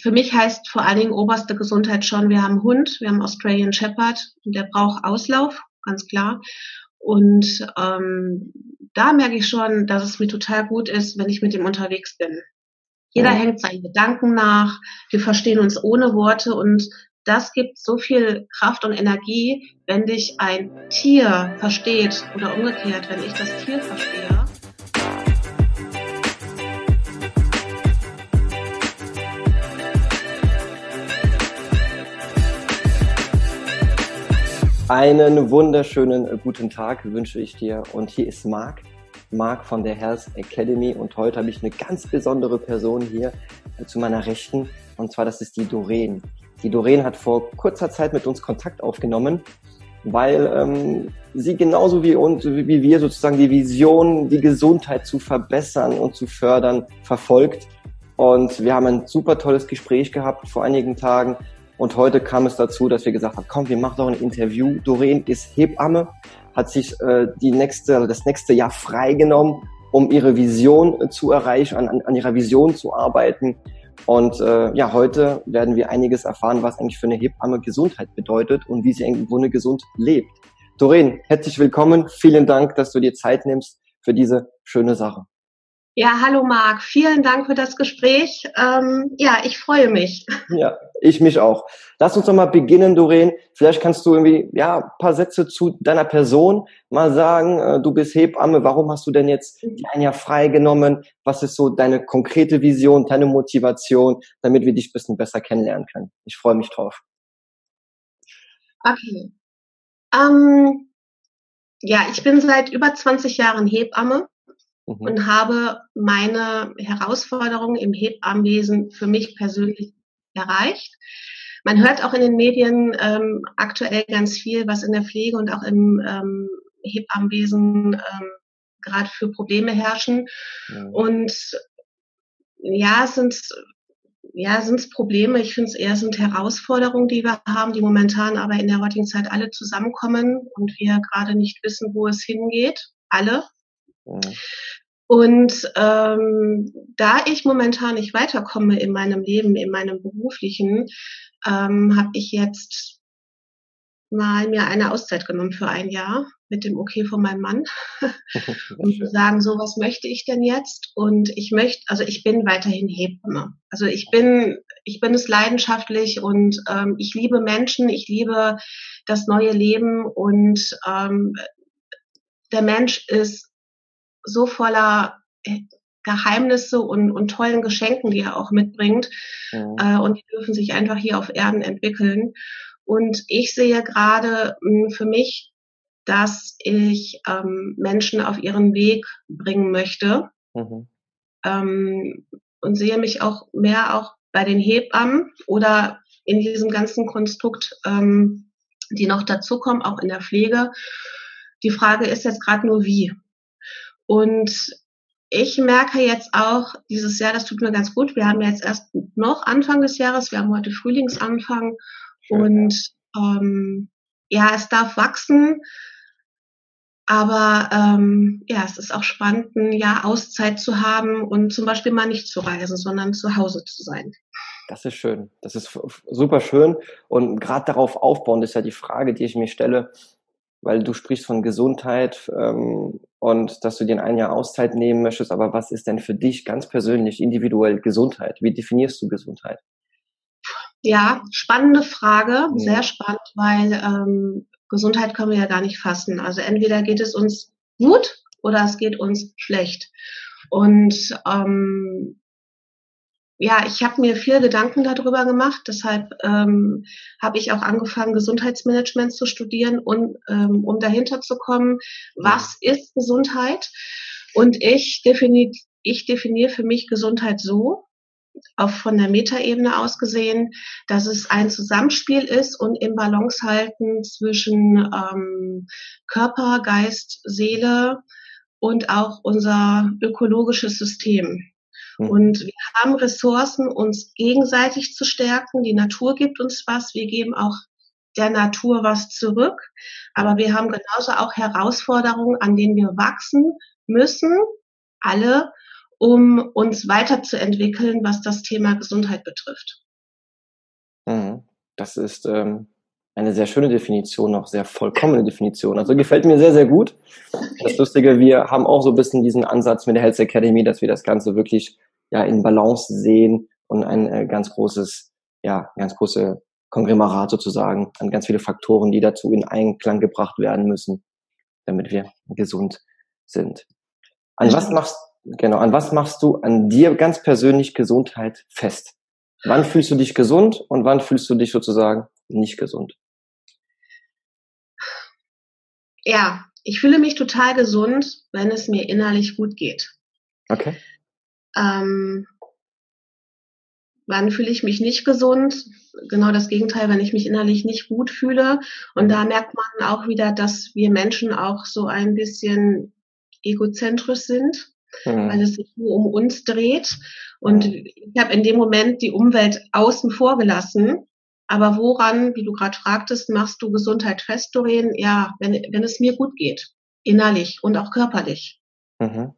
für mich heißt vor allen Dingen oberste Gesundheit schon, wir haben einen Hund, wir haben Australian Shepherd, und der braucht Auslauf, ganz klar. Und ähm, da merke ich schon, dass es mir total gut ist, wenn ich mit ihm unterwegs bin. Jeder ja. hängt seinen Gedanken nach, wir verstehen uns ohne Worte und das gibt so viel Kraft und Energie, wenn dich ein Tier versteht oder umgekehrt, wenn ich das Tier verstehe. Einen wunderschönen äh, guten Tag wünsche ich dir. Und hier ist Marc, Marc von der Health Academy. Und heute habe ich eine ganz besondere Person hier äh, zu meiner Rechten. Und zwar, das ist die Doreen. Die Doreen hat vor kurzer Zeit mit uns Kontakt aufgenommen, weil ähm, sie genauso wie, uns, wie wir sozusagen die Vision, die Gesundheit zu verbessern und zu fördern, verfolgt. Und wir haben ein super tolles Gespräch gehabt vor einigen Tagen und heute kam es dazu, dass wir gesagt haben, komm, wir machen doch ein Interview. Doreen ist Hebamme, hat sich äh, die nächste, das nächste Jahr freigenommen, um ihre Vision äh, zu erreichen, an, an ihrer Vision zu arbeiten. Und äh, ja, heute werden wir einiges erfahren, was eigentlich für eine Hebamme Gesundheit bedeutet und wie sie irgendwo eine gesund lebt. Doreen, herzlich willkommen. Vielen Dank, dass du dir Zeit nimmst für diese schöne Sache. Ja, hallo Marc, vielen Dank für das Gespräch. Ähm, ja, ich freue mich. Ja, ich mich auch. Lass uns doch mal beginnen, Doreen. Vielleicht kannst du irgendwie ja ein paar Sätze zu deiner Person mal sagen. Äh, du bist Hebamme. Warum hast du denn jetzt ein Jahr freigenommen? Was ist so deine konkrete Vision, deine Motivation, damit wir dich ein bisschen besser kennenlernen können? Ich freue mich drauf. Okay. Ähm, ja, ich bin seit über 20 Jahren Hebamme mhm. und habe meine Herausforderungen im Hebammenwesen für mich persönlich erreicht. Man hört auch in den Medien ähm, aktuell ganz viel, was in der Pflege und auch im ähm, Hebammenwesen ähm, gerade für Probleme herrschen. Mhm. Und ja, es sind ja, sind es Probleme. Ich finde es eher sind Herausforderungen, die wir haben, die momentan aber in der heutigen Zeit alle zusammenkommen und wir gerade nicht wissen, wo es hingeht. Alle. Mhm. Und ähm, da ich momentan nicht weiterkomme in meinem Leben, in meinem beruflichen, ähm, habe ich jetzt mal mir eine Auszeit genommen für ein Jahr mit dem Okay von meinem Mann und zu sagen, so was möchte ich denn jetzt? Und ich möchte, also ich bin weiterhin Hebamme. Also ich bin, ich bin es leidenschaftlich und ähm, ich liebe Menschen, ich liebe das neue Leben und ähm, der Mensch ist so voller äh, Geheimnisse und, und tollen Geschenken, die er auch mitbringt. Ja. Äh, und die dürfen sich einfach hier auf Erden entwickeln. Und ich sehe gerade hm, für mich, dass ich ähm, Menschen auf ihren Weg bringen möchte. Mhm. Ähm, und sehe mich auch mehr auch bei den Hebammen oder in diesem ganzen Konstrukt, ähm, die noch dazukommen, auch in der Pflege. Die Frage ist jetzt gerade nur wie. Und ich merke jetzt auch dieses Jahr, das tut mir ganz gut. Wir haben jetzt erst noch Anfang des Jahres, wir haben heute Frühlingsanfang und ähm, ja, es darf wachsen. Aber ähm, ja, es ist auch spannend, ein Jahr Auszeit zu haben und zum Beispiel mal nicht zu reisen, sondern zu Hause zu sein. Das ist schön. Das ist super schön. Und gerade darauf aufbauen, ist ja die Frage, die ich mir stelle, weil du sprichst von Gesundheit ähm, und dass du dir ein Jahr Auszeit nehmen möchtest. Aber was ist denn für dich ganz persönlich, individuell Gesundheit? Wie definierst du Gesundheit? Ja, spannende Frage, ja. sehr spannend, weil ähm, Gesundheit können wir ja gar nicht fassen. Also entweder geht es uns gut oder es geht uns schlecht. Und ähm, ja, ich habe mir viel Gedanken darüber gemacht. Deshalb ähm, habe ich auch angefangen, Gesundheitsmanagement zu studieren, und, ähm, um dahinter zu kommen, was ist Gesundheit? Und ich definiere ich definiere für mich Gesundheit so, auch von der Metaebene aus gesehen, dass es ein Zusammenspiel ist und im Balance halten zwischen ähm, Körper, Geist, Seele und auch unser ökologisches System. Mhm. Und wir haben Ressourcen, uns gegenseitig zu stärken. Die Natur gibt uns was. Wir geben auch der Natur was zurück. Aber wir haben genauso auch Herausforderungen, an denen wir wachsen müssen, alle, um uns weiterzuentwickeln, was das Thema Gesundheit betrifft. Mhm. Das ist ähm, eine sehr schöne Definition, auch sehr vollkommene Definition. Also gefällt mir sehr, sehr gut. Das Lustige, wir haben auch so ein bisschen diesen Ansatz mit der Health Academy, dass wir das Ganze wirklich ja in Balance sehen und ein äh, ganz großes, ja, ganz große Konglomerat sozusagen an ganz viele Faktoren, die dazu in Einklang gebracht werden müssen, damit wir gesund sind. An was machst, genau, an was machst du an dir ganz persönlich Gesundheit fest? Wann fühlst du dich gesund und wann fühlst du dich sozusagen nicht gesund? Ja, ich fühle mich total gesund, wenn es mir innerlich gut geht. Okay. Ähm, wann fühle ich mich nicht gesund? Genau das Gegenteil, wenn ich mich innerlich nicht gut fühle. Und da merkt man auch wieder, dass wir Menschen auch so ein bisschen egozentrisch sind, mhm. weil es sich nur um uns dreht. Und ich habe in dem Moment die Umwelt außen vor gelassen. Aber woran, wie du gerade fragtest, machst du Gesundheit fest, Doreen? Ja, wenn, wenn es mir gut geht, innerlich und auch körperlich. Mhm.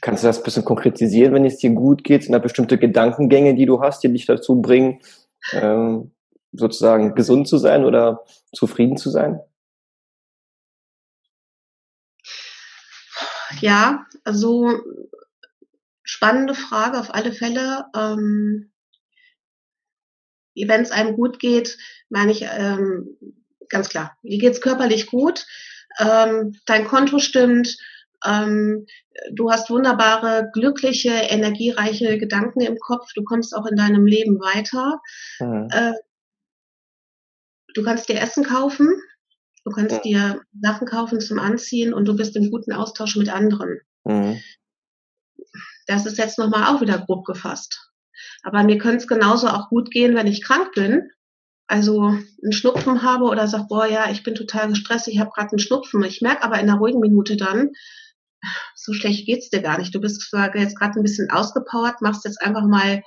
Kannst du das ein bisschen konkretisieren, wenn es dir gut geht? Sind da bestimmte Gedankengänge, die du hast, die dich dazu bringen, ähm, sozusagen gesund zu sein oder zufrieden zu sein? Ja, also spannende Frage auf alle Fälle. Ähm, wenn es einem gut geht, meine ich ähm, ganz klar, wie geht's körperlich gut? Ähm, dein Konto stimmt, ähm, du hast wunderbare, glückliche, energiereiche Gedanken im Kopf. Du kommst auch in deinem Leben weiter. Mhm. Äh, du kannst dir Essen kaufen. Du kannst ja. dir Sachen kaufen zum Anziehen und du bist im guten Austausch mit anderen. Mhm. Das ist jetzt nochmal auch wieder grob gefasst. Aber mir könnte es genauso auch gut gehen, wenn ich krank bin. Also einen Schnupfen habe oder sag, boah, ja, ich bin total gestresst, ich habe gerade einen Schnupfen. Ich merke aber in einer ruhigen Minute dann, so schlecht geht's dir gar nicht. Du bist zwar jetzt gerade ein bisschen ausgepowert, machst jetzt einfach mal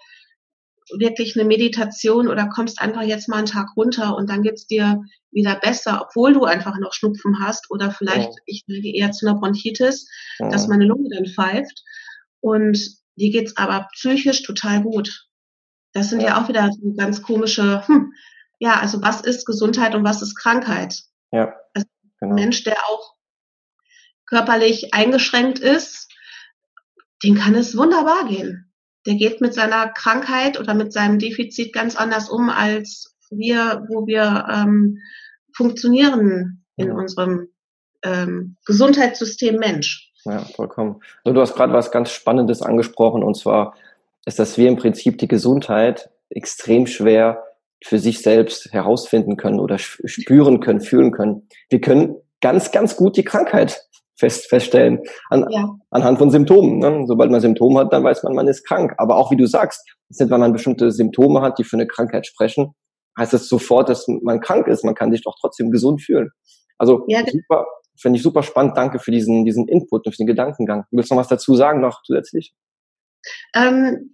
wirklich eine Meditation oder kommst einfach jetzt mal einen Tag runter und dann geht's dir wieder besser, obwohl du einfach noch Schnupfen hast oder vielleicht, ja. ich neige eher zu einer Bronchitis, ja. dass meine Lunge dann pfeift und dir geht's aber psychisch total gut. Das sind ja, ja auch wieder so ganz komische, hm, ja, also was ist Gesundheit und was ist Krankheit? Ja. Also genau. Ein Mensch, der auch körperlich eingeschränkt ist, den kann es wunderbar gehen. Der geht mit seiner Krankheit oder mit seinem Defizit ganz anders um als wir, wo wir ähm, funktionieren in ja. unserem ähm, Gesundheitssystem Mensch. Ja, vollkommen. Also du hast gerade was ganz Spannendes angesprochen und zwar ist, dass wir im Prinzip die Gesundheit extrem schwer für sich selbst herausfinden können oder spüren können, fühlen können. Wir können ganz, ganz gut die Krankheit fest, feststellen an, ja. anhand von Symptomen. Ne? Sobald man Symptome hat, dann weiß man, man ist krank. Aber auch wie du sagst, wenn man bestimmte Symptome hat, die für eine Krankheit sprechen, heißt das sofort, dass man krank ist. Man kann sich doch trotzdem gesund fühlen. Also ja, super, finde ich super spannend. Danke für diesen, diesen Input und für den Gedankengang. Willst du noch was dazu sagen noch zusätzlich? Ähm,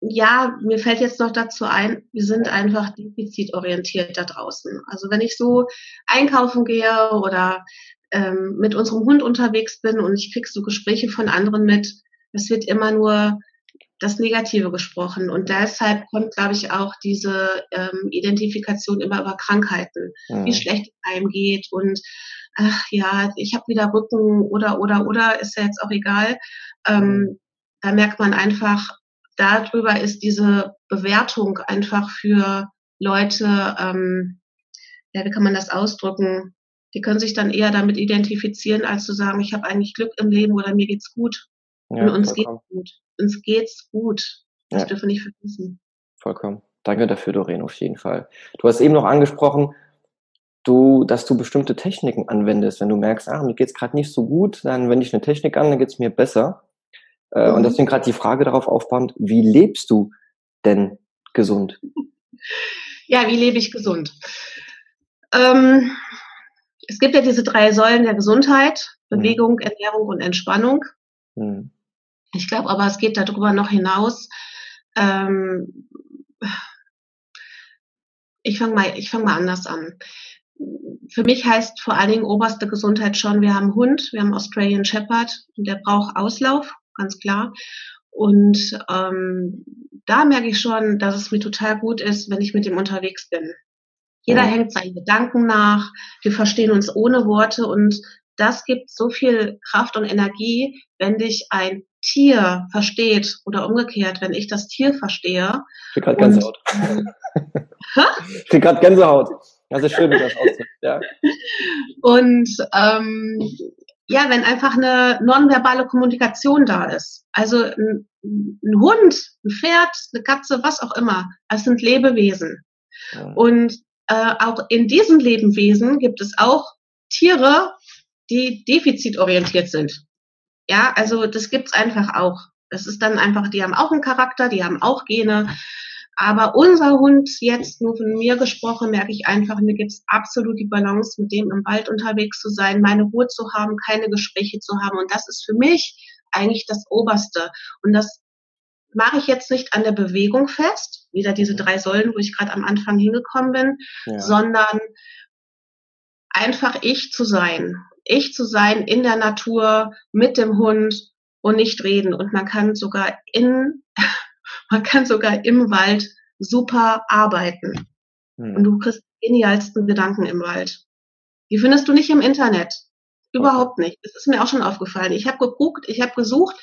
ja, mir fällt jetzt noch dazu ein, wir sind einfach defizitorientiert da draußen. Also wenn ich so einkaufen gehe oder ähm, mit unserem Hund unterwegs bin und ich krieg so Gespräche von anderen mit, es wird immer nur das Negative gesprochen. Und deshalb kommt, glaube ich, auch diese ähm, Identifikation immer über Krankheiten, mhm. wie schlecht es einem geht und ach ja, ich habe wieder Rücken oder oder oder ist ja jetzt auch egal. Ähm, mhm. da merkt man einfach, darüber ist diese Bewertung einfach für Leute, ähm, ja, wie kann man das ausdrücken? Die können sich dann eher damit identifizieren, als zu sagen, ich habe eigentlich Glück im Leben oder mir geht's gut. Ja, und uns vollkommen. geht's gut. Uns geht's gut. Das ja. dürfen wir nicht vergessen. Vollkommen. Danke dafür, Doreen, auf jeden Fall. Du hast eben noch angesprochen, du, dass du bestimmte Techniken anwendest. Wenn du merkst, ah, mir geht's gerade nicht so gut, dann wende ich eine Technik an, dann geht's mir besser. Äh, mhm. Und deswegen gerade die Frage darauf aufbauend, wie lebst du denn gesund? Ja, wie lebe ich gesund? Ähm, es gibt ja diese drei Säulen der Gesundheit, mhm. Bewegung, mhm. Ernährung und Entspannung. Mhm. Ich glaube aber, es geht darüber noch hinaus. Ähm, ich fange mal, ich fange mal anders an. Für mich heißt vor allen Dingen oberste Gesundheit schon, wir haben einen Hund, wir haben Australian Shepherd und der braucht Auslauf, ganz klar. Und ähm, da merke ich schon, dass es mir total gut ist, wenn ich mit ihm unterwegs bin. Jeder ja. hängt seinen Gedanken nach, wir verstehen uns ohne Worte und das gibt so viel Kraft und Energie, wenn dich ein Tier versteht oder umgekehrt, wenn ich das Tier verstehe. Ich krieg gerade Gänsehaut. ich krieg gerade Gänsehaut. Das ist schön, wie das aussieht. Ja. Und ähm, ja, wenn einfach eine nonverbale Kommunikation da ist. Also ein, ein Hund, ein Pferd, eine Katze, was auch immer. Das sind Lebewesen. Ja. Und äh, auch in diesen Lebewesen gibt es auch Tiere, die defizitorientiert sind. Ja, also das gibt's einfach auch. Das ist dann einfach, die haben auch einen Charakter, die haben auch Gene. Aber unser Hund, jetzt nur von mir gesprochen, merke ich einfach, mir gibt's absolut die Balance, mit dem im Wald unterwegs zu sein, meine Ruhe zu haben, keine Gespräche zu haben. Und das ist für mich eigentlich das Oberste. Und das mache ich jetzt nicht an der Bewegung fest, wieder diese drei Säulen, wo ich gerade am Anfang hingekommen bin, ja. sondern einfach ich zu sein ich zu sein in der Natur mit dem Hund und nicht reden. Und man kann sogar in, man kann sogar im Wald super arbeiten. Hm. Und du kriegst genialsten Gedanken im Wald. Die findest du nicht im Internet. Überhaupt nicht. Das ist mir auch schon aufgefallen. Ich habe geguckt, ich habe gesucht.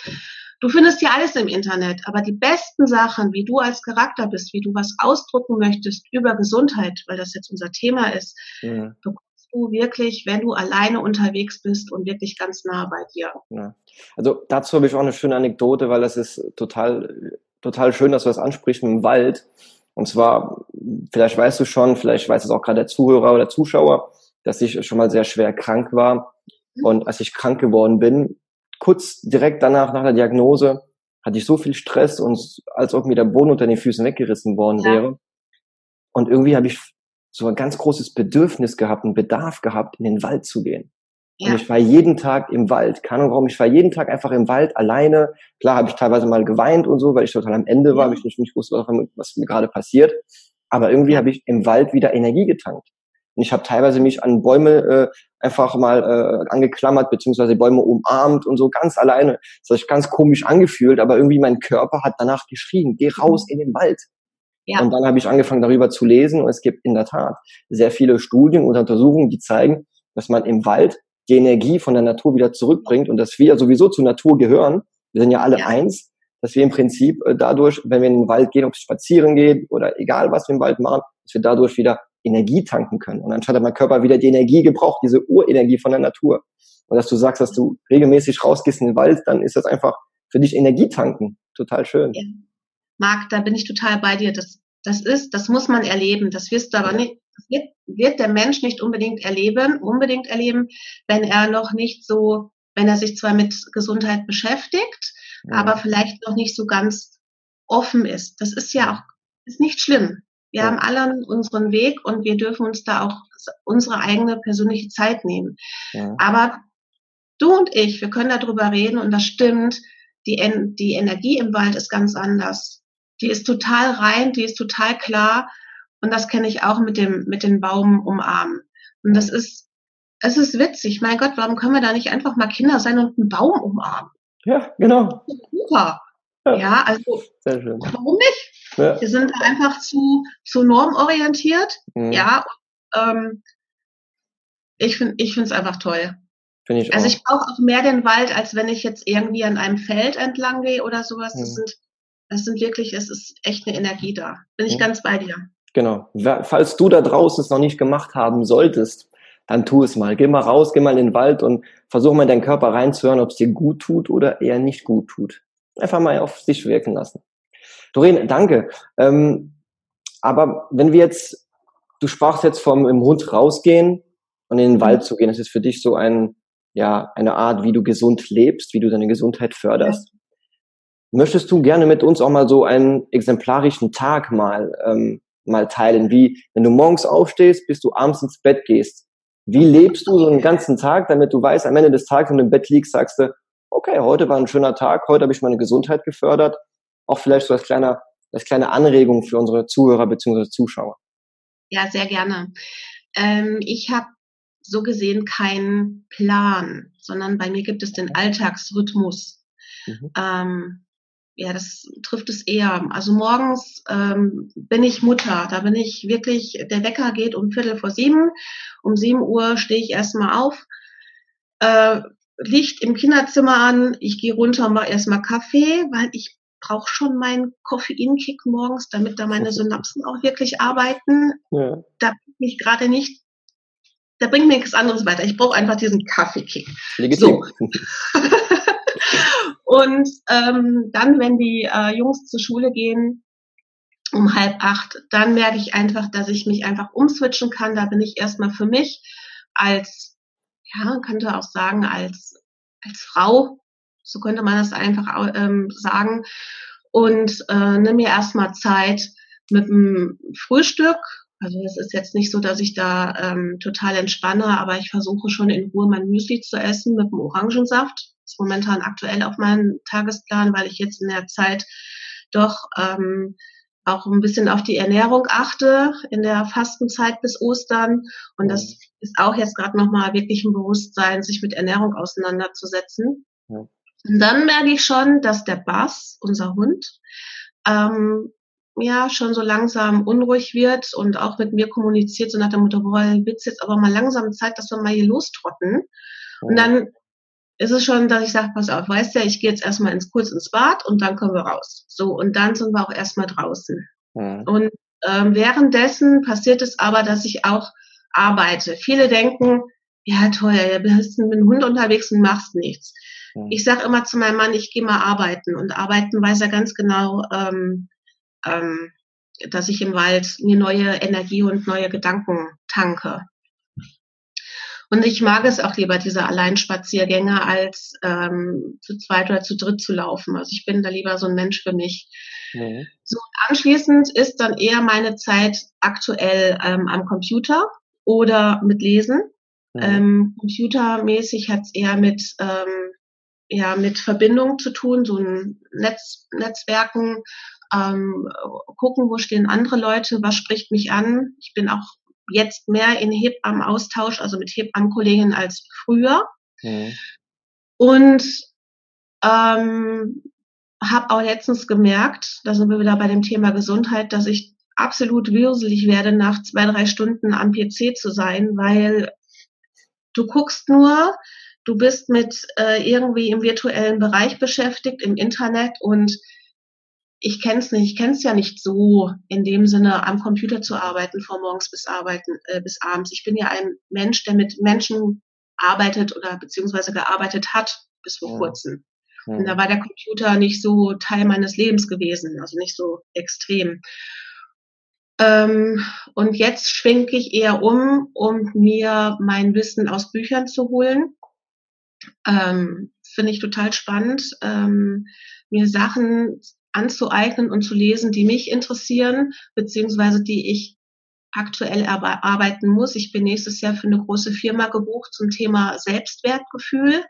Du findest ja alles im Internet, aber die besten Sachen, wie du als Charakter bist, wie du was ausdrücken möchtest über Gesundheit, weil das jetzt unser Thema ist, ja du wirklich, wenn du alleine unterwegs bist und wirklich ganz nah bei dir. Ja. Also dazu habe ich auch eine schöne Anekdote, weil das ist total, total schön, dass du das ansprichst im Wald. Und zwar, vielleicht weißt du schon, vielleicht weiß es auch gerade der Zuhörer oder Zuschauer, dass ich schon mal sehr schwer krank war. Mhm. Und als ich krank geworden bin, kurz direkt danach, nach der Diagnose, hatte ich so viel Stress und als ob mir der Boden unter den Füßen weggerissen worden ja. wäre. Und irgendwie habe ich so ein ganz großes Bedürfnis gehabt, einen Bedarf gehabt, in den Wald zu gehen. Ja. Und ich war jeden Tag im Wald. Keine Ahnung warum. Ich war jeden Tag einfach im Wald alleine. Klar habe ich teilweise mal geweint und so, weil ich total am Ende war, ja. weil ich nicht, nicht wusste, was, mir gerade passiert. Aber irgendwie habe ich im Wald wieder Energie getankt. Und ich habe teilweise mich an Bäume äh, einfach mal äh, angeklammert, beziehungsweise Bäume umarmt und so ganz alleine. Das hat sich ganz komisch angefühlt, aber irgendwie mein Körper hat danach geschrien, geh raus mhm. in den Wald. Ja. Und dann habe ich angefangen, darüber zu lesen. Und es gibt in der Tat sehr viele Studien und Untersuchungen, die zeigen, dass man im Wald die Energie von der Natur wieder zurückbringt und dass wir sowieso zur Natur gehören. Wir sind ja alle ja. eins, dass wir im Prinzip äh, dadurch, wenn wir in den Wald gehen, ob es spazieren geht oder egal was wir im Wald machen, dass wir dadurch wieder Energie tanken können. Und anstatt hat mein Körper wieder die Energie gebraucht, diese Urenergie von der Natur. Und dass du sagst, dass du regelmäßig rausgehst in den Wald, dann ist das einfach für dich Energie tanken. Total schön. Ja. Marc, da bin ich total bei dir. Das, das ist, das muss man erleben. Das wirst du aber nicht, das wird, wird der Mensch nicht unbedingt erleben, unbedingt erleben, wenn er noch nicht so, wenn er sich zwar mit Gesundheit beschäftigt, ja. aber vielleicht noch nicht so ganz offen ist. Das ist ja auch, ist nicht schlimm. Wir ja. haben alle unseren Weg und wir dürfen uns da auch unsere eigene persönliche Zeit nehmen. Ja. Aber du und ich, wir können darüber reden und das stimmt. Die, die Energie im Wald ist ganz anders die ist total rein, die ist total klar. Und das kenne ich auch mit dem, mit den Baum umarmen. Und das ist, es ist witzig. Mein Gott, warum können wir da nicht einfach mal Kinder sein und einen Baum umarmen? Ja, genau. Super. Ja, ja also, warum nicht? Ja. Wir sind einfach zu, zu normorientiert. Mhm. Ja, ähm, ich finde, ich finde es einfach toll. Find ich also auch. ich brauche auch mehr den Wald, als wenn ich jetzt irgendwie an einem Feld entlang gehe oder sowas. Das mhm. sind das sind wirklich, es ist echt eine Energie da. Bin ich ja. ganz bei dir. Genau. Falls du da draußen es noch nicht gemacht haben solltest, dann tu es mal. Geh mal raus, geh mal in den Wald und versuch mal in deinen Körper reinzuhören, ob es dir gut tut oder eher nicht gut tut. Einfach mal auf sich wirken lassen. Doreen, danke. Ähm, aber wenn wir jetzt, du sprachst jetzt vom im Hund rausgehen und in den Wald mhm. zu gehen, das ist für dich so ein, ja, eine Art, wie du gesund lebst, wie du deine Gesundheit förderst. Möchtest du gerne mit uns auch mal so einen exemplarischen Tag mal, ähm, mal teilen? Wie, wenn du morgens aufstehst, bis du abends ins Bett gehst, wie lebst du so einen ganzen Tag, damit du weißt, am Ende des Tages, wenn du im Bett liegst, sagst du, okay, heute war ein schöner Tag, heute habe ich meine Gesundheit gefördert. Auch vielleicht so als kleiner, als kleine Anregung für unsere Zuhörer bzw. Zuschauer. Ja, sehr gerne. Ähm, ich habe so gesehen keinen Plan, sondern bei mir gibt es den Alltagsrhythmus. Mhm. Ähm, ja, das trifft es eher. Also morgens ähm, bin ich Mutter. Da bin ich wirklich, der Wecker geht um Viertel vor sieben. Um sieben Uhr stehe ich erstmal auf, äh, Licht im Kinderzimmer an. Ich gehe runter und mache erstmal Kaffee, weil ich brauche schon meinen Koffeinkick morgens, damit da meine Synapsen auch wirklich arbeiten. Ja. Da bin ich gerade nicht da bringt mir nichts anderes weiter. Ich brauche einfach diesen Kaffeekick. So. und ähm, dann, wenn die äh, Jungs zur Schule gehen, um halb acht, dann merke ich einfach, dass ich mich einfach umswitchen kann. Da bin ich erstmal für mich als, ja, man könnte auch sagen, als, als Frau, so könnte man das einfach ähm, sagen, und äh, nimm mir erstmal Zeit mit dem Frühstück, also es ist jetzt nicht so, dass ich da ähm, total entspanne, aber ich versuche schon in Ruhe mein Müsli zu essen mit dem Orangensaft. Ist momentan aktuell auf meinem Tagesplan, weil ich jetzt in der Zeit doch ähm, auch ein bisschen auf die Ernährung achte in der Fastenzeit bis Ostern. Und das ist auch jetzt gerade nochmal wirklich ein Bewusstsein, sich mit Ernährung auseinanderzusetzen. Ja. Und dann merke ich schon, dass der Bass, unser Hund, ähm, ja schon so langsam unruhig wird und auch mit mir kommuniziert, so nach dem Motto, boah, wird's jetzt aber mal langsam Zeit, dass wir mal hier lostrotten. Und dann ist es schon, dass ich sage, pass auf, weißt du, ich gehe jetzt erstmal ins kurz ins Bad und dann kommen wir raus. So, und dann sind wir auch erstmal draußen. Mhm. Und ähm, währenddessen passiert es aber, dass ich auch arbeite. Viele denken, ja toll, du bist mit dem Hund unterwegs und machst nichts. Mhm. Ich sage immer zu meinem Mann, ich gehe mal arbeiten. Und arbeiten weiß er ganz genau, ähm, ähm, dass ich im Wald mir neue Energie und neue Gedanken tanke. Und ich mag es auch lieber, diese Alleinspaziergänge, als ähm, zu zweit oder zu dritt zu laufen. Also ich bin da lieber so ein Mensch für mich. Mhm. So, anschließend ist dann eher meine Zeit aktuell ähm, am Computer oder mit Lesen. Mhm. Ähm, computermäßig hat es eher mit, ähm, ja, mit Verbindung zu tun, so ein Netz, Netzwerken, ähm, gucken, wo stehen andere Leute, was spricht mich an. Ich bin auch jetzt mehr in Hebammen-Austausch, also mit Hebammenkolleginnen als früher. Mhm. Und ähm, habe auch letztens gemerkt, da sind wir wieder bei dem Thema Gesundheit, dass ich absolut würselig werde, nach zwei, drei Stunden am PC zu sein, weil du guckst nur, du bist mit äh, irgendwie im virtuellen Bereich beschäftigt, im Internet und ich kenne es nicht, ich kenne es ja nicht so in dem Sinne, am Computer zu arbeiten, von morgens bis arbeiten, äh, bis abends. Ich bin ja ein Mensch, der mit Menschen arbeitet oder beziehungsweise gearbeitet hat bis vor ja. kurzem. Ja. Und da war der Computer nicht so Teil meines Lebens gewesen, also nicht so extrem. Ähm, und jetzt schwenke ich eher um, um mir mein Wissen aus Büchern zu holen. Ähm, Finde ich total spannend, ähm, mir Sachen anzueignen und zu lesen, die mich interessieren, beziehungsweise die ich aktuell arbeiten muss. Ich bin nächstes Jahr für eine große Firma gebucht zum Thema Selbstwertgefühl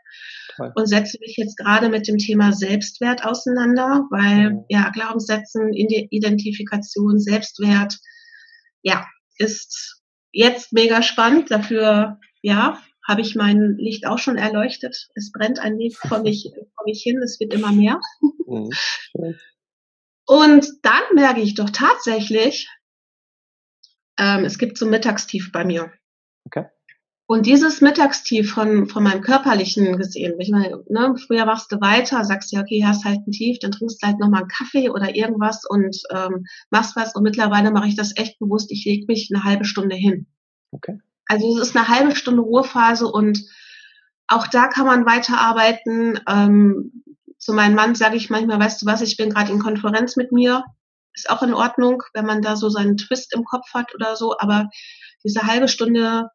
Toll. und setze mich jetzt gerade mit dem Thema Selbstwert auseinander, weil mhm. ja Glaubenssätzen, Identifikation, Selbstwert, ja, ist jetzt mega spannend. Dafür, ja, habe ich mein Licht auch schon erleuchtet. Es brennt ein Weg vor mich, vor mich hin, es wird immer mehr. Mhm. Und dann merke ich doch tatsächlich, ähm, es gibt so ein Mittagstief bei mir. Okay. Und dieses Mittagstief von, von meinem körperlichen gesehen, ich meine, ne, früher wachst du weiter, sagst ja, okay, hast halt ein Tief, dann trinkst du halt nochmal einen Kaffee oder irgendwas und ähm, machst was. Und mittlerweile mache ich das echt bewusst, ich lege mich eine halbe Stunde hin. Okay. Also es ist eine halbe Stunde Ruhephase und auch da kann man weiterarbeiten. Ähm, zu meinem Mann sage ich manchmal, weißt du was, ich bin gerade in Konferenz mit mir. Ist auch in Ordnung, wenn man da so seinen Twist im Kopf hat oder so, aber diese halbe Stunde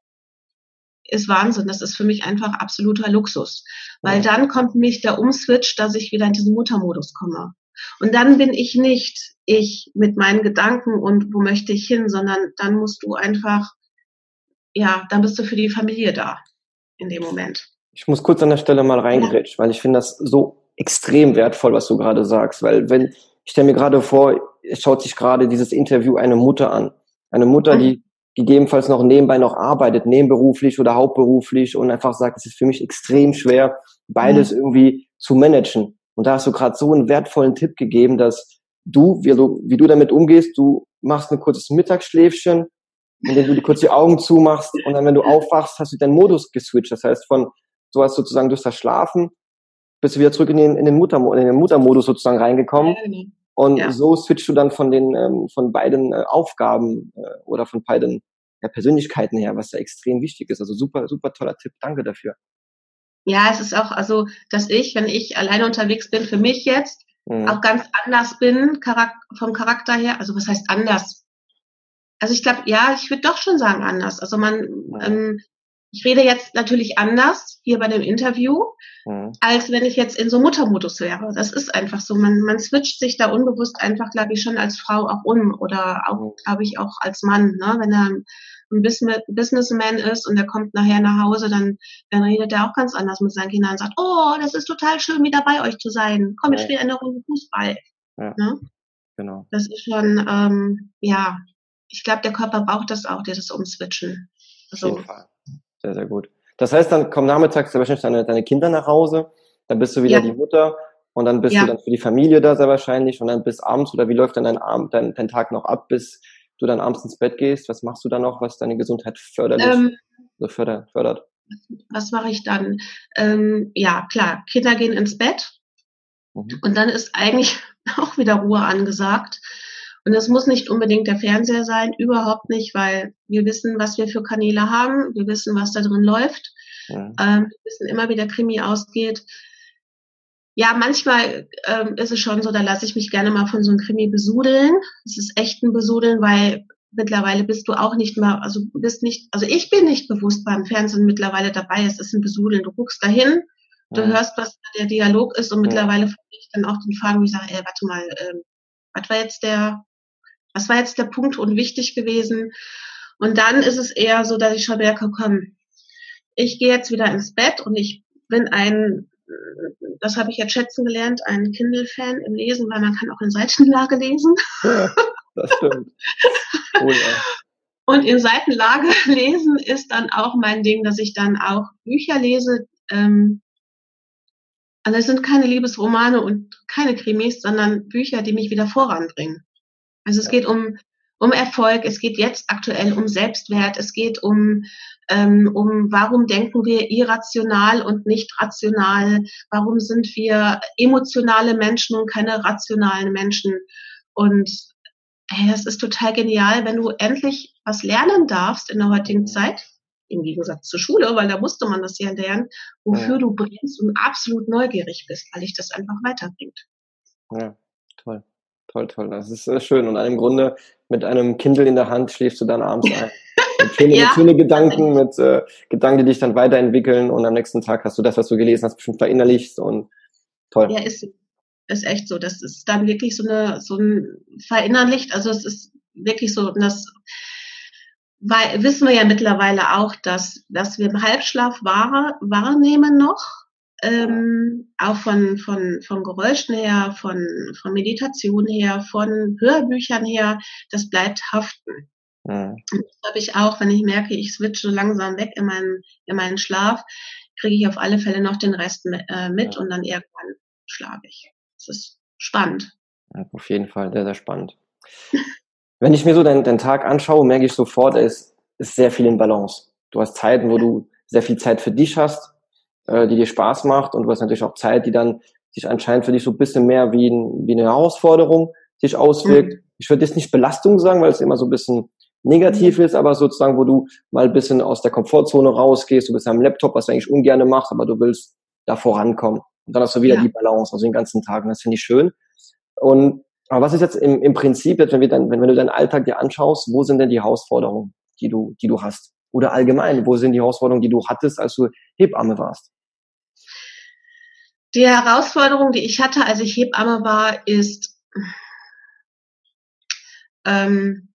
ist Wahnsinn. Das ist für mich einfach absoluter Luxus. Weil dann kommt mich der Umswitch, dass ich wieder in diesen Muttermodus komme. Und dann bin ich nicht ich mit meinen Gedanken und wo möchte ich hin, sondern dann musst du einfach, ja, dann bist du für die Familie da in dem Moment. Ich muss kurz an der Stelle mal reingrätschen, weil ich finde das so extrem wertvoll, was du gerade sagst, weil wenn, ich stelle mir gerade vor, es schaut sich gerade dieses Interview eine Mutter an. Eine Mutter, mhm. die gegebenenfalls noch nebenbei noch arbeitet, nebenberuflich oder hauptberuflich und einfach sagt, es ist für mich extrem schwer, beides mhm. irgendwie zu managen. Und da hast du gerade so einen wertvollen Tipp gegeben, dass du, wie du, wie du damit umgehst, du machst ein kurzes Mittagsschläfchen, indem du die kurz die Augen zumachst und dann, wenn du aufwachst, hast du deinen Modus geswitcht. Das heißt, von so hast sozusagen durch das Schlafen bist du wieder zurück in den, in den, Mutter, in den Muttermodus sozusagen reingekommen. Genau. Und ja. so switchst du dann von den ähm, von beiden äh, Aufgaben äh, oder von beiden ja, Persönlichkeiten her, was ja extrem wichtig ist. Also super, super toller Tipp. Danke dafür. Ja, es ist auch, also, dass ich, wenn ich alleine unterwegs bin, für mich jetzt mhm. auch ganz anders bin, Charak vom Charakter her. Also was heißt anders? Also ich glaube, ja, ich würde doch schon sagen anders. Also man, mhm. ähm, ich rede jetzt natürlich anders hier bei dem Interview, mhm. als wenn ich jetzt in so Muttermodus wäre. Das ist einfach so. Man, man switcht sich da unbewusst einfach, glaube ich, schon als Frau auch um oder auch, mhm. glaube ich, auch als Mann. Ne? Wenn er ein Businessman ist und er kommt nachher nach Hause, dann, dann redet er auch ganz anders mit seinen Kindern und sagt, oh, das ist total schön, wieder bei euch zu sein. Komm, ich spiele eine Runde Fußball. Ja. Ne? Genau. Das ist schon, ähm, ja, ich glaube, der Körper braucht das auch, dieses Umswitchen. Also, Auf jeden Fall. Sehr, sehr gut. Das heißt, dann kommen nachmittags sehr wahrscheinlich deine, deine Kinder nach Hause, dann bist du wieder ja. die Mutter und dann bist ja. du dann für die Familie da sehr wahrscheinlich und dann bis abends oder wie läuft dann dein Abend, dein, dein Tag noch ab, bis du dann abends ins Bett gehst? Was machst du dann noch, was deine Gesundheit förderlich ähm, so förder, fördert? Was mache ich dann? Ähm, ja, klar, Kinder gehen ins Bett mhm. und dann ist eigentlich auch wieder Ruhe angesagt. Und es muss nicht unbedingt der Fernseher sein, überhaupt nicht, weil wir wissen, was wir für Kanäle haben, wir wissen, was da drin läuft, ja. ähm, wir wissen immer, wie der Krimi ausgeht. Ja, manchmal ähm, ist es schon so, da lasse ich mich gerne mal von so einem Krimi besudeln. Es ist echt ein Besudeln, weil mittlerweile bist du auch nicht mehr, also bist nicht, also ich bin nicht bewusst beim Fernsehen mittlerweile dabei. Es ist ein Besudeln. Du guckst dahin, du ja. hörst, was der Dialog ist und mittlerweile ja. ich dann auch den Fragen, wie ich sage, ey, warte mal, äh, was war jetzt der, was war jetzt der Punkt und wichtig gewesen? Und dann ist es eher so, dass ich schon merke, komm, ich gehe jetzt wieder ins Bett und ich bin ein, das habe ich jetzt schätzen gelernt, ein Kindle-Fan im Lesen, weil man kann auch in Seitenlage lesen. Ja, das stimmt. Oh ja. Und in Seitenlage lesen ist dann auch mein Ding, dass ich dann auch Bücher lese. Ähm, also es sind keine Liebesromane und keine Krimis, sondern Bücher, die mich wieder voranbringen. Also es geht um, um Erfolg, es geht jetzt aktuell um Selbstwert, es geht um, ähm, um warum denken wir irrational und nicht rational, warum sind wir emotionale Menschen und keine rationalen Menschen. Und hey, das ist total genial, wenn du endlich was lernen darfst in der heutigen Zeit, im Gegensatz zur Schule, weil da musste man das ja lernen, wofür ja. du brennst und absolut neugierig bist, weil dich das einfach weiterbringt. Ja, toll toll, toll. Das ist äh, schön. Und im Grunde mit einem Kindle in der Hand schläfst du dann abends ein. Mit schöne, ja. mit schöne Gedanken, mit äh, Gedanken, die dich dann weiterentwickeln und am nächsten Tag hast du das, was du gelesen hast, bestimmt verinnerlicht und toll. Ja, ist, ist echt so. Das ist dann wirklich so eine, so ein verinnerlicht. Also es ist wirklich so, das weil, wissen wir ja mittlerweile auch, dass, dass wir im Halbschlaf wahr, wahrnehmen noch ähm, auch von, von, von Geräuschen her, von, von Meditation her, von Hörbüchern her, das bleibt haften. Mhm. Und das habe ich auch, wenn ich merke, ich switche langsam weg in meinen, in meinen Schlaf, kriege ich auf alle Fälle noch den Rest mit, äh, mit und dann irgendwann schlafe ich. Das ist spannend. Ja, auf jeden Fall, sehr, sehr spannend. wenn ich mir so deinen, deinen Tag anschaue, merke ich sofort, es ist sehr viel in Balance. Du hast Zeiten, wo du sehr viel Zeit für dich hast, äh, die dir Spaß macht und du hast natürlich auch Zeit, die dann sich anscheinend für dich so ein bisschen mehr wie, ein, wie eine Herausforderung sich auswirkt. Mhm. Ich würde jetzt nicht Belastung sagen, weil es immer so ein bisschen negativ mhm. ist, aber sozusagen, wo du mal ein bisschen aus der Komfortzone rausgehst, du bist am Laptop, was du eigentlich ungern machst, aber du willst da vorankommen. Und dann hast du wieder ja. die Balance, also den ganzen Tag. Und das finde ich schön. Und aber was ist jetzt im, im Prinzip, jetzt, wenn, wir dann, wenn, wenn du deinen Alltag dir anschaust, wo sind denn die Herausforderungen, die du, die du hast? Oder allgemein, wo sind die Herausforderungen, die du hattest, als du Hebamme warst? Die Herausforderung, die ich hatte, als ich Hebamme war, ist, ähm,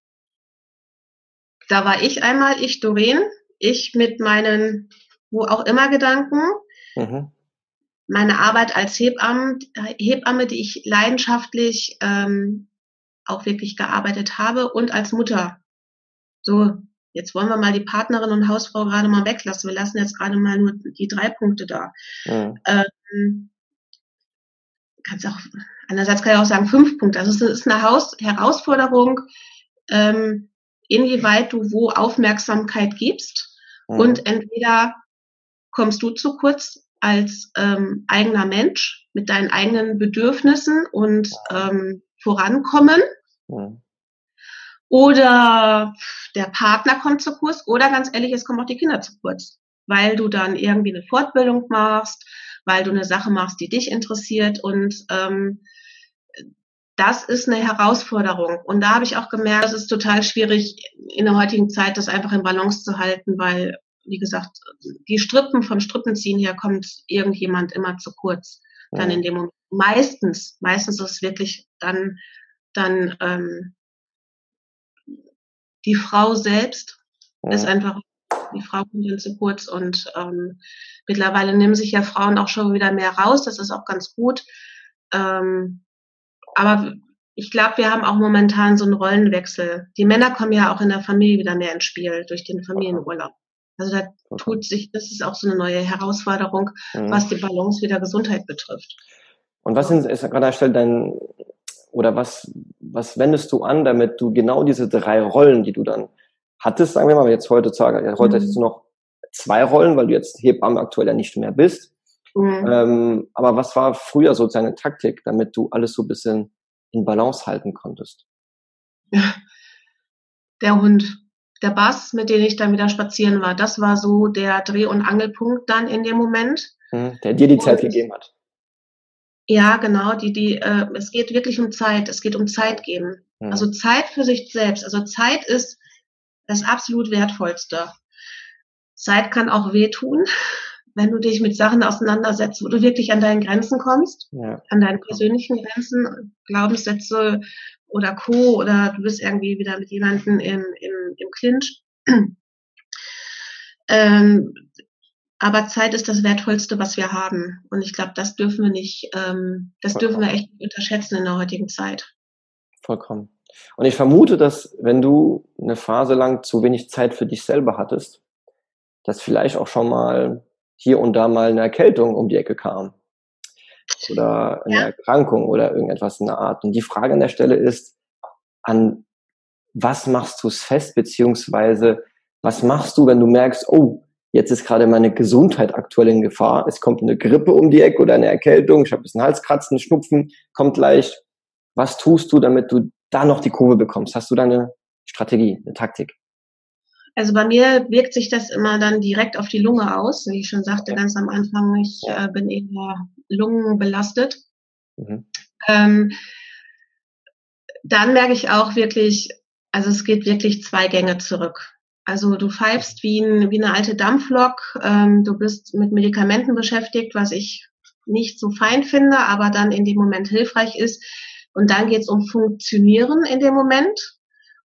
da war ich einmal, ich Doreen, ich mit meinen, wo auch immer Gedanken, mhm. meine Arbeit als Hebamme, Hebamme, die ich leidenschaftlich ähm, auch wirklich gearbeitet habe und als Mutter. So, Jetzt wollen wir mal die Partnerin und Hausfrau gerade mal weglassen. Wir lassen jetzt gerade mal nur die drei Punkte da. Mhm. Ähm, kannst auch, einerseits kann ich auch sagen, fünf Punkte. Also es ist eine Haus Herausforderung, ähm, inwieweit du wo Aufmerksamkeit gibst. Mhm. Und entweder kommst du zu kurz als ähm, eigener Mensch mit deinen eigenen Bedürfnissen und ähm, vorankommen. Mhm. Oder der Partner kommt zu kurz. Oder ganz ehrlich, es kommen auch die Kinder zu kurz, weil du dann irgendwie eine Fortbildung machst, weil du eine Sache machst, die dich interessiert. Und ähm, das ist eine Herausforderung. Und da habe ich auch gemerkt, es ist total schwierig in der heutigen Zeit, das einfach in Balance zu halten, weil, wie gesagt, die Strippen vom Strippenziehen her kommt irgendjemand immer zu kurz. Dann in dem Moment. Meistens, meistens ist es wirklich dann, dann ähm, die Frau selbst ja. ist einfach, die Frau kommt dann zu kurz und ähm, mittlerweile nehmen sich ja Frauen auch schon wieder mehr raus, das ist auch ganz gut. Ähm, aber ich glaube, wir haben auch momentan so einen Rollenwechsel. Die Männer kommen ja auch in der Familie wieder mehr ins Spiel durch den Familienurlaub. Also da tut sich, das ist auch so eine neue Herausforderung, mhm. was die Balance wieder Gesundheit betrifft. Und was sind, ist gerade Stelle dein, oder was, was wendest du an, damit du genau diese drei Rollen, die du dann hattest, sagen wir mal, jetzt heute, heute mhm. hast du noch zwei Rollen, weil du jetzt Hebamme aktuell ja nicht mehr bist. Mhm. Ähm, aber was war früher so deine Taktik, damit du alles so ein bisschen in Balance halten konntest? Der Hund. Der Bass, mit dem ich dann wieder spazieren war, das war so der Dreh- und Angelpunkt dann in dem Moment. Mhm, der dir die Zeit und, gegeben hat. Ja, genau. Die, die, äh, es geht wirklich um Zeit. Es geht um Zeit geben. Mhm. Also Zeit für sich selbst. Also Zeit ist das absolut wertvollste. Zeit kann auch wehtun wenn du dich mit Sachen auseinandersetzt, wo du wirklich an deinen Grenzen kommst, ja. an deinen persönlichen Grenzen, Glaubenssätze oder Co. oder du bist irgendwie wieder mit jemandem im, im, im Clinch. ähm, aber Zeit ist das Wertvollste, was wir haben. Und ich glaube, das dürfen wir nicht, ähm, das Vollkommen. dürfen wir echt unterschätzen in der heutigen Zeit. Vollkommen. Und ich vermute, dass wenn du eine Phase lang zu wenig Zeit für dich selber hattest, dass vielleicht auch schon mal hier und da mal eine Erkältung um die Ecke kam oder eine ja. Erkrankung oder irgendetwas in der Art. Und die Frage an der Stelle ist, an was machst du es fest, beziehungsweise was machst du, wenn du merkst, oh, jetzt ist gerade meine Gesundheit aktuell in Gefahr, es kommt eine Grippe um die Ecke oder eine Erkältung, ich habe ein bisschen Halskratzen, Schnupfen, kommt gleich. Was tust du, damit du da noch die Kurve bekommst? Hast du da eine Strategie, eine Taktik? Also bei mir wirkt sich das immer dann direkt auf die Lunge aus. Wie ich schon sagte ganz am Anfang, ich äh, bin eher lungenbelastet. Mhm. Ähm, dann merke ich auch wirklich, also es geht wirklich zwei Gänge zurück. Also du pfeifst wie, ein, wie eine alte Dampflok, ähm, du bist mit Medikamenten beschäftigt, was ich nicht so fein finde, aber dann in dem Moment hilfreich ist. Und dann geht es um Funktionieren in dem Moment,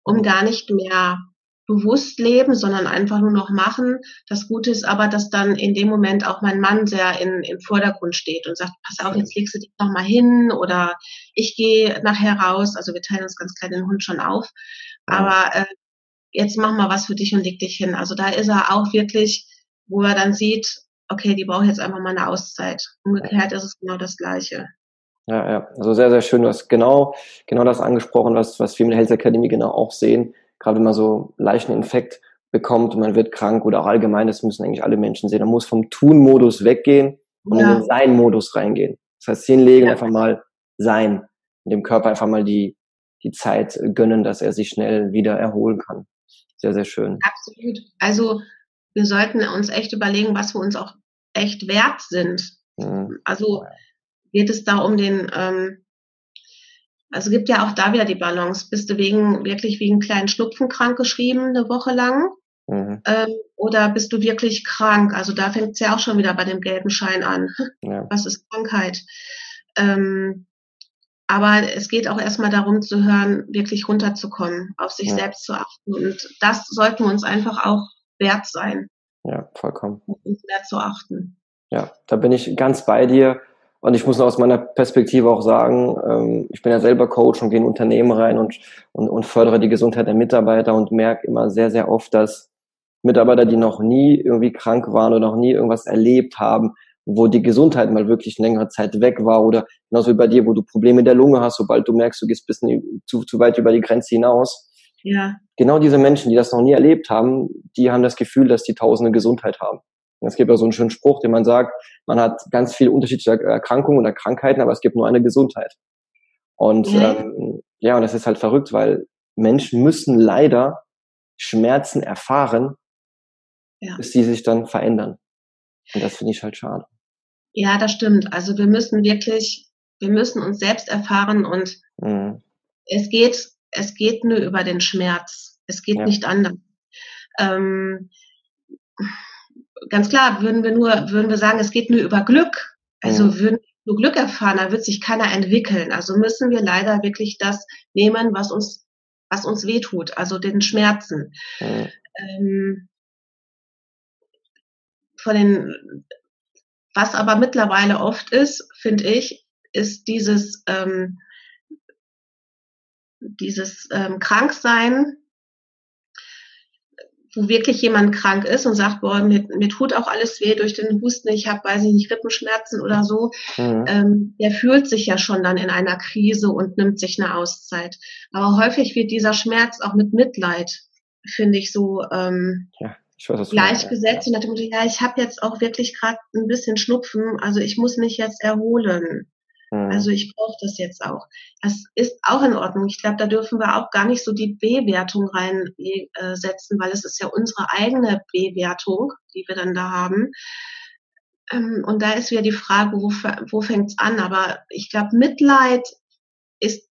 um gar nicht mehr bewusst leben, sondern einfach nur noch machen. Das Gute ist aber, dass dann in dem Moment auch mein Mann sehr in, im Vordergrund steht und sagt, pass auf, jetzt legst du dich noch mal hin oder ich gehe nachher raus. Also wir teilen uns ganz klar den Hund schon auf. Aber äh, jetzt mach mal was für dich und leg dich hin. Also da ist er auch wirklich, wo er dann sieht, okay, die braucht jetzt einfach mal eine Auszeit. Umgekehrt ist es genau das Gleiche. Ja, ja, also sehr, sehr schön. Du hast genau, genau das angesprochen, was, was wir mit der Health Academy genau auch sehen gerade wenn man so leichten Infekt bekommt, man wird krank oder auch allgemein, das müssen eigentlich alle Menschen sehen. Man muss vom Tun-Modus weggehen und ja. in den Sein-Modus reingehen. Das heißt, hinlegen, ja. einfach mal sein, dem Körper einfach mal die, die Zeit gönnen, dass er sich schnell wieder erholen kann. Sehr, sehr schön. Absolut. Also wir sollten uns echt überlegen, was wir uns auch echt wert sind. Mhm. Also geht es da um den ähm, also gibt ja auch da wieder die Balance. Bist du wegen, wirklich wegen kleinen Schnupfen krank geschrieben, eine Woche lang? Mhm. Ähm, oder bist du wirklich krank? Also da fängt es ja auch schon wieder bei dem gelben Schein an. Ja. Was ist Krankheit? Ähm, aber es geht auch erstmal darum zu hören, wirklich runterzukommen, auf sich ja. selbst zu achten. Und das sollten wir uns einfach auch wert sein. Ja, vollkommen. Uns wert zu achten. Ja, da bin ich ganz bei dir. Und ich muss aus meiner Perspektive auch sagen, ähm, ich bin ja selber Coach und gehe in Unternehmen rein und, und, und fördere die Gesundheit der Mitarbeiter und merke immer sehr, sehr oft, dass Mitarbeiter, die noch nie irgendwie krank waren oder noch nie irgendwas erlebt haben, wo die Gesundheit mal wirklich längere Zeit weg war oder genauso wie bei dir, wo du Probleme der Lunge hast, sobald du merkst, du gehst bisschen zu, zu weit über die Grenze hinaus. Ja. Genau diese Menschen, die das noch nie erlebt haben, die haben das Gefühl, dass die tausende Gesundheit haben. Es gibt ja so einen schönen Spruch, den man sagt, man hat ganz viele unterschiedliche Erkrankungen oder Krankheiten, aber es gibt nur eine Gesundheit. Und ja, ähm, ja und das ist halt verrückt, weil Menschen müssen leider Schmerzen erfahren, ja. bis die sich dann verändern. Und das finde ich halt schade. Ja, das stimmt. Also wir müssen wirklich, wir müssen uns selbst erfahren und mhm. es geht, es geht nur über den Schmerz. Es geht ja. nicht anders. Ähm, ganz klar, würden wir nur, würden wir sagen, es geht nur über Glück. Also mhm. würden wir nur Glück erfahren, da wird sich keiner entwickeln. Also müssen wir leider wirklich das nehmen, was uns was uns wehtut, also den Schmerzen. Mhm. Ähm, von den, was aber mittlerweile oft ist, finde ich, ist dieses, ähm, dieses ähm, Kranksein wo wirklich jemand krank ist und sagt, boah, mir, mir tut auch alles weh durch den Husten, ich habe, weiß ich nicht, Rippenschmerzen oder so, mhm. ähm, der fühlt sich ja schon dann in einer Krise und nimmt sich eine Auszeit. Aber häufig wird dieser Schmerz auch mit Mitleid, finde ich, so ähm, ja, ich weiß, gleichgesetzt. Und Motto, ja, ich habe jetzt auch wirklich gerade ein bisschen Schnupfen, also ich muss mich jetzt erholen. Mhm. Also ich brauche das jetzt auch. Das ist auch in Ordnung. Ich glaube, da dürfen wir auch gar nicht so die Bewertung reinsetzen, weil es ist ja unsere eigene Bewertung, die wir dann da haben. Ähm, und da ist wieder die Frage, wo, wo fängt es an? Aber ich glaube, Mitleid ist,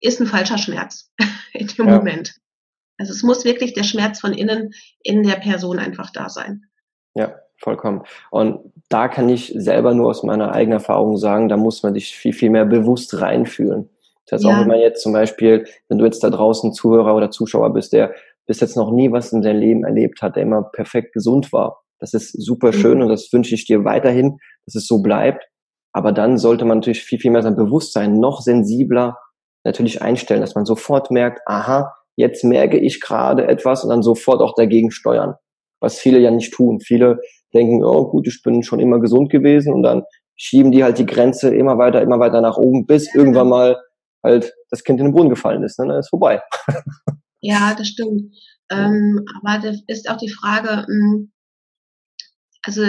ist ein falscher Schmerz in dem ja. Moment. Also es muss wirklich der Schmerz von innen in der Person einfach da sein. Ja, vollkommen. Und da kann ich selber nur aus meiner eigenen Erfahrung sagen, da muss man sich viel, viel mehr bewusst reinfühlen. Das heißt, ja. auch wenn man jetzt zum Beispiel, wenn du jetzt da draußen Zuhörer oder Zuschauer bist, der bis jetzt noch nie was in seinem Leben erlebt hat, der immer perfekt gesund war. Das ist super mhm. schön und das wünsche ich dir weiterhin, dass es so bleibt. Aber dann sollte man natürlich viel, viel mehr sein Bewusstsein noch sensibler natürlich einstellen, dass man sofort merkt, aha, jetzt merke ich gerade etwas und dann sofort auch dagegen steuern. Was viele ja nicht tun. Viele denken, oh gut, ich bin schon immer gesund gewesen und dann schieben die halt die Grenze immer weiter, immer weiter nach oben, bis irgendwann mal halt das Kind in den Boden gefallen ist. Ne? Dann ist vorbei. Ja, das stimmt. Ähm, aber das ist auch die Frage, hm, also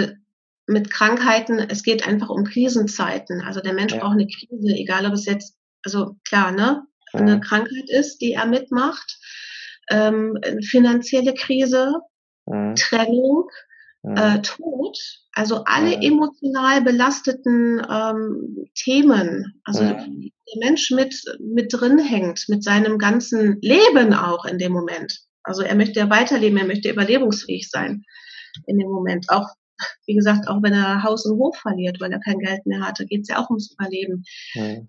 mit Krankheiten, es geht einfach um Krisenzeiten. Also der Mensch ja. braucht eine Krise, egal ob es jetzt, also klar, ne, eine. Krankheit ist, die er mitmacht, ähm, finanzielle Krise. Trennung, äh, Tod, also alle emotional belasteten ähm, Themen, also der Mensch mit, mit drin hängt, mit seinem ganzen Leben auch in dem Moment. Also er möchte ja weiterleben, er möchte überlebensfähig sein in dem Moment. Auch, wie gesagt, auch wenn er Haus und Hof verliert, weil er kein Geld mehr hatte, geht es ja auch ums Überleben.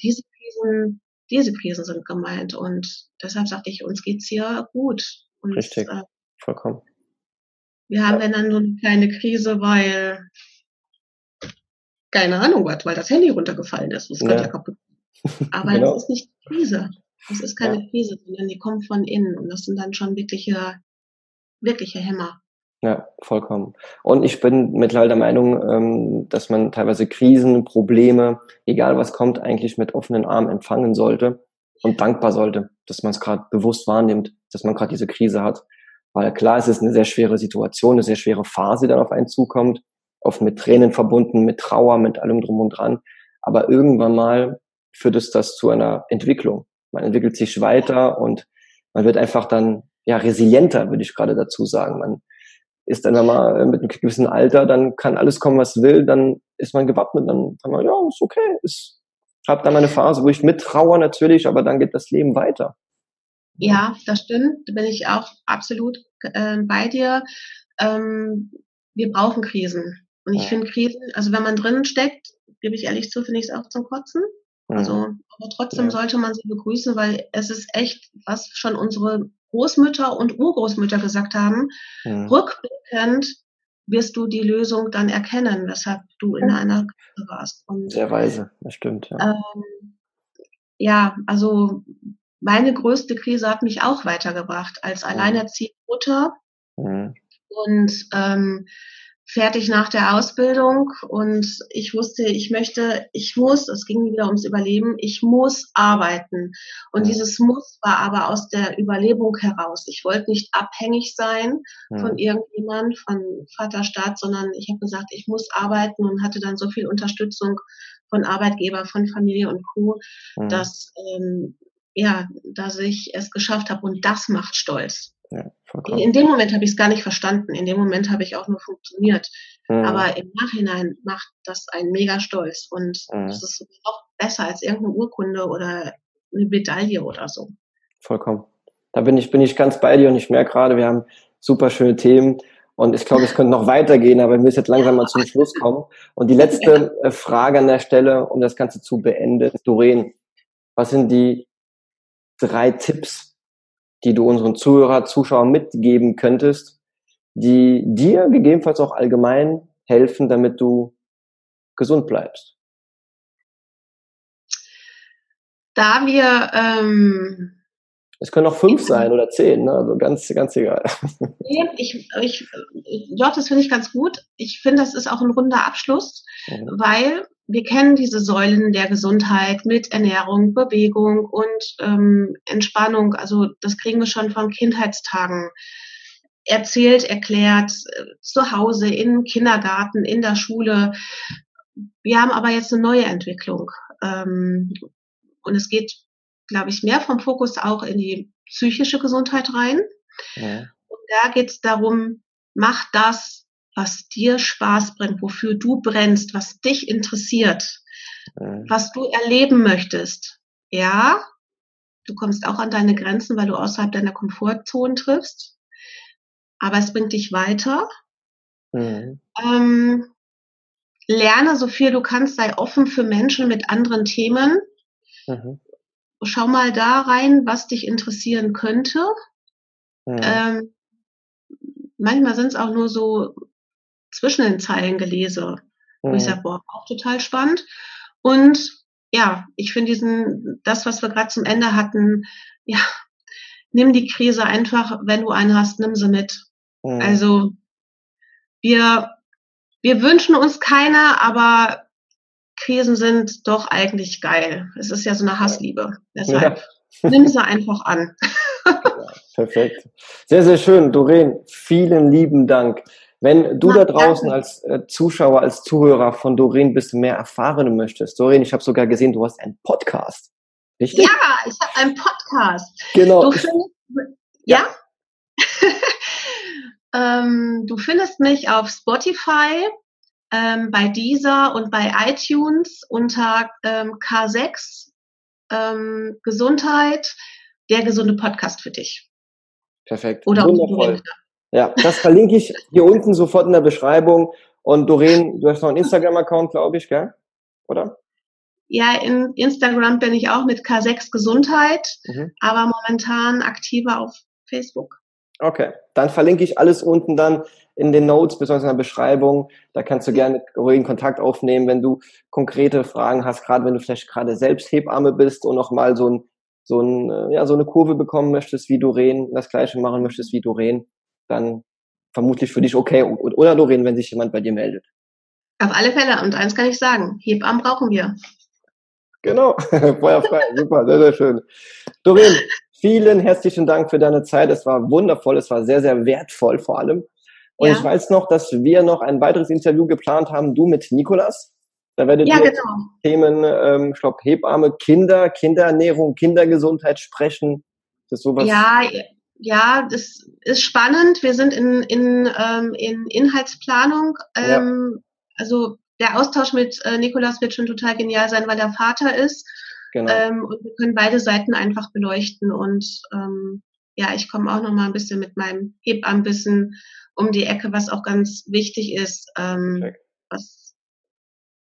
Diese Krisen, diese Krisen sind gemeint und deshalb sagte ich, uns geht's hier gut. Und, Richtig, äh, vollkommen. Wir haben ja. dann so eine kleine Krise, weil keine Ahnung was, weil das Handy runtergefallen ist. Das ja. kaputt. Aber genau. das ist nicht Krise. Das ist keine ja. Krise, sondern die kommt von innen. Und das sind dann schon wirkliche, wirkliche Hämmer. Ja, vollkommen. Und ich bin mittlerweile der Meinung, ähm, dass man teilweise Krisen, Probleme, egal was kommt, eigentlich mit offenen Armen empfangen sollte und dankbar sollte, dass man es gerade bewusst wahrnimmt, dass man gerade diese Krise hat. Weil klar, es ist eine sehr schwere Situation, eine sehr schwere Phase, die dann auf einen zukommt, oft mit Tränen verbunden, mit Trauer, mit allem drum und dran. Aber irgendwann mal führt es das zu einer Entwicklung. Man entwickelt sich weiter und man wird einfach dann ja resilienter, würde ich gerade dazu sagen. Man ist dann mal mit einem gewissen Alter, dann kann alles kommen, was will, dann ist man gewappnet, dann kann man, ja, ist okay, ist, ich habe dann meine Phase, wo ich mittrauere natürlich, aber dann geht das Leben weiter. Ja, das stimmt. Da bin ich auch absolut äh, bei dir. Ähm, wir brauchen Krisen. Und ich ja. finde Krisen, also wenn man drinnen steckt, gebe ich ehrlich zu, finde ich es auch zum Kotzen. Also, aber trotzdem ja. sollte man sie begrüßen, weil es ist echt, was schon unsere Großmütter und Urgroßmütter gesagt haben. Rückblickend wirst du die Lösung dann erkennen, weshalb du in einer Krise warst. Und, Sehr weise, das stimmt. Ja. Ähm, ja, also meine größte Krise hat mich auch weitergebracht als alleinerziehende Mutter. Mhm. Und ähm, fertig nach der Ausbildung und ich wusste, ich möchte, ich muss, es ging wieder ums Überleben, ich muss arbeiten. Und dieses Muss war aber aus der Überlebung heraus. Ich wollte nicht abhängig sein von irgendjemand, von Vaterstaat, sondern ich habe gesagt, ich muss arbeiten und hatte dann so viel Unterstützung von Arbeitgeber, von Familie und Co., dass ähm, ja, dass ich es geschafft habe und das macht stolz. Ja, in dem Moment habe ich es gar nicht verstanden. In dem Moment habe ich auch nur funktioniert. Mhm. Aber im Nachhinein macht das einen mega stolz. Und mhm. das ist auch besser als irgendeine Urkunde oder eine Medaille oder so. Vollkommen. Da bin ich, bin ich ganz bei dir und ich merke gerade, wir haben super schöne Themen. Und ich glaube, es könnte noch weitergehen, aber wir müssen jetzt langsam mal zum Schluss kommen. Und die letzte. Äh, Frage an der Stelle, um das Ganze zu beenden. Doreen, was sind die drei Tipps, die du unseren Zuhörer, Zuschauern mitgeben könntest, die dir gegebenenfalls auch allgemein helfen, damit du gesund bleibst? Da wir ähm es können auch fünf sein oder zehn, ne? also ganz, ganz egal. Ich, ich, doch, das finde ich ganz gut. Ich finde, das ist auch ein runder Abschluss, mhm. weil wir kennen diese Säulen der Gesundheit mit Ernährung, Bewegung und ähm, Entspannung. Also das kriegen wir schon von Kindheitstagen erzählt, erklärt, äh, zu Hause, im Kindergarten, in der Schule. Wir haben aber jetzt eine neue Entwicklung. Ähm, und es geht, glaube ich, mehr vom Fokus auch in die psychische Gesundheit rein. Ja. Und da geht es darum, mach das, was dir Spaß bringt, wofür du brennst, was dich interessiert, mhm. was du erleben möchtest. Ja, du kommst auch an deine Grenzen, weil du außerhalb deiner Komfortzone triffst, aber es bringt dich weiter. Mhm. Ähm, lerne so viel du kannst, sei offen für Menschen mit anderen Themen. Mhm. Schau mal da rein, was dich interessieren könnte. Mhm. Ähm, manchmal sind es auch nur so zwischen den Zeilen gelese. Mhm. Und ich sage, boah, auch total spannend. Und ja, ich finde diesen, das, was wir gerade zum Ende hatten, ja, nimm die Krise einfach, wenn du eine hast, nimm sie mit. Mhm. Also wir, wir wünschen uns keine, aber Krisen sind doch eigentlich geil. Es ist ja so eine Hassliebe. Deshalb ja. nimm sie einfach an. Ja, perfekt. Sehr, sehr schön. Doreen, vielen lieben Dank. Wenn du Na, da draußen danke. als äh, Zuschauer, als Zuhörer von Doreen bist mehr erfahren möchtest, Doreen, ich habe sogar gesehen, du hast einen Podcast. Richtig? Ja, ich habe einen Podcast. Genau. Du findest, ja? ähm, du findest mich auf Spotify, ähm, bei Deezer und bei iTunes unter ähm, K6 ähm, Gesundheit, der gesunde Podcast für dich. Perfekt. Oder Wundervoll. Ja, das verlinke ich hier unten sofort in der Beschreibung. Und Doreen, du hast noch einen Instagram-Account, glaube ich, gell? Oder? Ja, in Instagram bin ich auch mit K6 Gesundheit, mhm. aber momentan aktiver auf Facebook. Okay, dann verlinke ich alles unten dann in den Notes, besonders in der Beschreibung. Da kannst du gerne ruhigen Kontakt aufnehmen, wenn du konkrete Fragen hast, gerade wenn du vielleicht gerade selbst Hebamme bist und nochmal so ein, so ein, äh, ja, so eine Kurve bekommen möchtest wie Doreen, das gleiche machen möchtest wie Doreen dann vermutlich für dich okay. Oder Doreen, wenn sich jemand bei dir meldet. Auf alle Fälle. Und eins kann ich sagen, Hebammen brauchen wir. Genau, feuerfrei, super, sehr, sehr schön. Doreen, vielen herzlichen Dank für deine Zeit. Es war wundervoll, es war sehr, sehr wertvoll vor allem. Und ja. ich weiß noch, dass wir noch ein weiteres Interview geplant haben, du mit Nikolas. Da werdet ja, ihr genau. Themen, ähm, ich glaube, Hebamme, Kinder, Kinderernährung, Kindergesundheit sprechen. Das ist sowas. Ja, ja, das ist spannend. Wir sind in, in, ähm, in Inhaltsplanung. Ähm, ja. Also der Austausch mit äh, Nikolas wird schon total genial sein, weil er Vater ist. Genau. Ähm, und wir können beide Seiten einfach beleuchten. Und ähm, ja, ich komme auch noch mal ein bisschen mit meinem Hebammenwissen um die Ecke, was auch ganz wichtig ist. Ähm, was,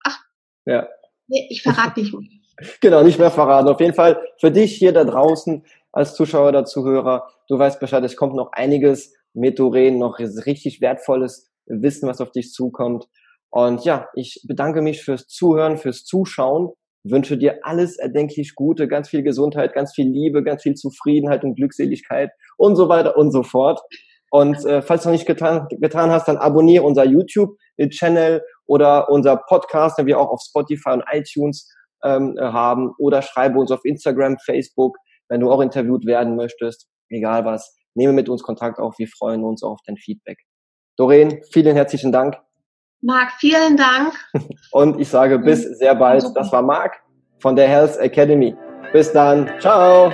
ach, ja. Nee, ich verrate nicht mehr. genau, nicht mehr verraten. Auf jeden Fall für dich hier da draußen als Zuschauer oder Zuhörer. Du weißt Bescheid, es kommt noch einiges mit Doreen, noch richtig wertvolles Wissen, was auf dich zukommt. Und ja, ich bedanke mich fürs Zuhören, fürs Zuschauen, wünsche dir alles erdenklich Gute, ganz viel Gesundheit, ganz viel Liebe, ganz viel Zufriedenheit und Glückseligkeit und so weiter und so fort. Und äh, falls du noch nicht getan, getan hast, dann abonniere unser YouTube-Channel oder unser Podcast, den wir auch auf Spotify und iTunes ähm, haben. Oder schreibe uns auf Instagram, Facebook, wenn du auch interviewt werden möchtest. Egal was, nehme mit uns Kontakt auf. Wir freuen uns auf dein Feedback. Doreen, vielen herzlichen Dank. Marc, vielen Dank. Und ich sage bis sehr bald. Das war Marc von der Health Academy. Bis dann. Ciao.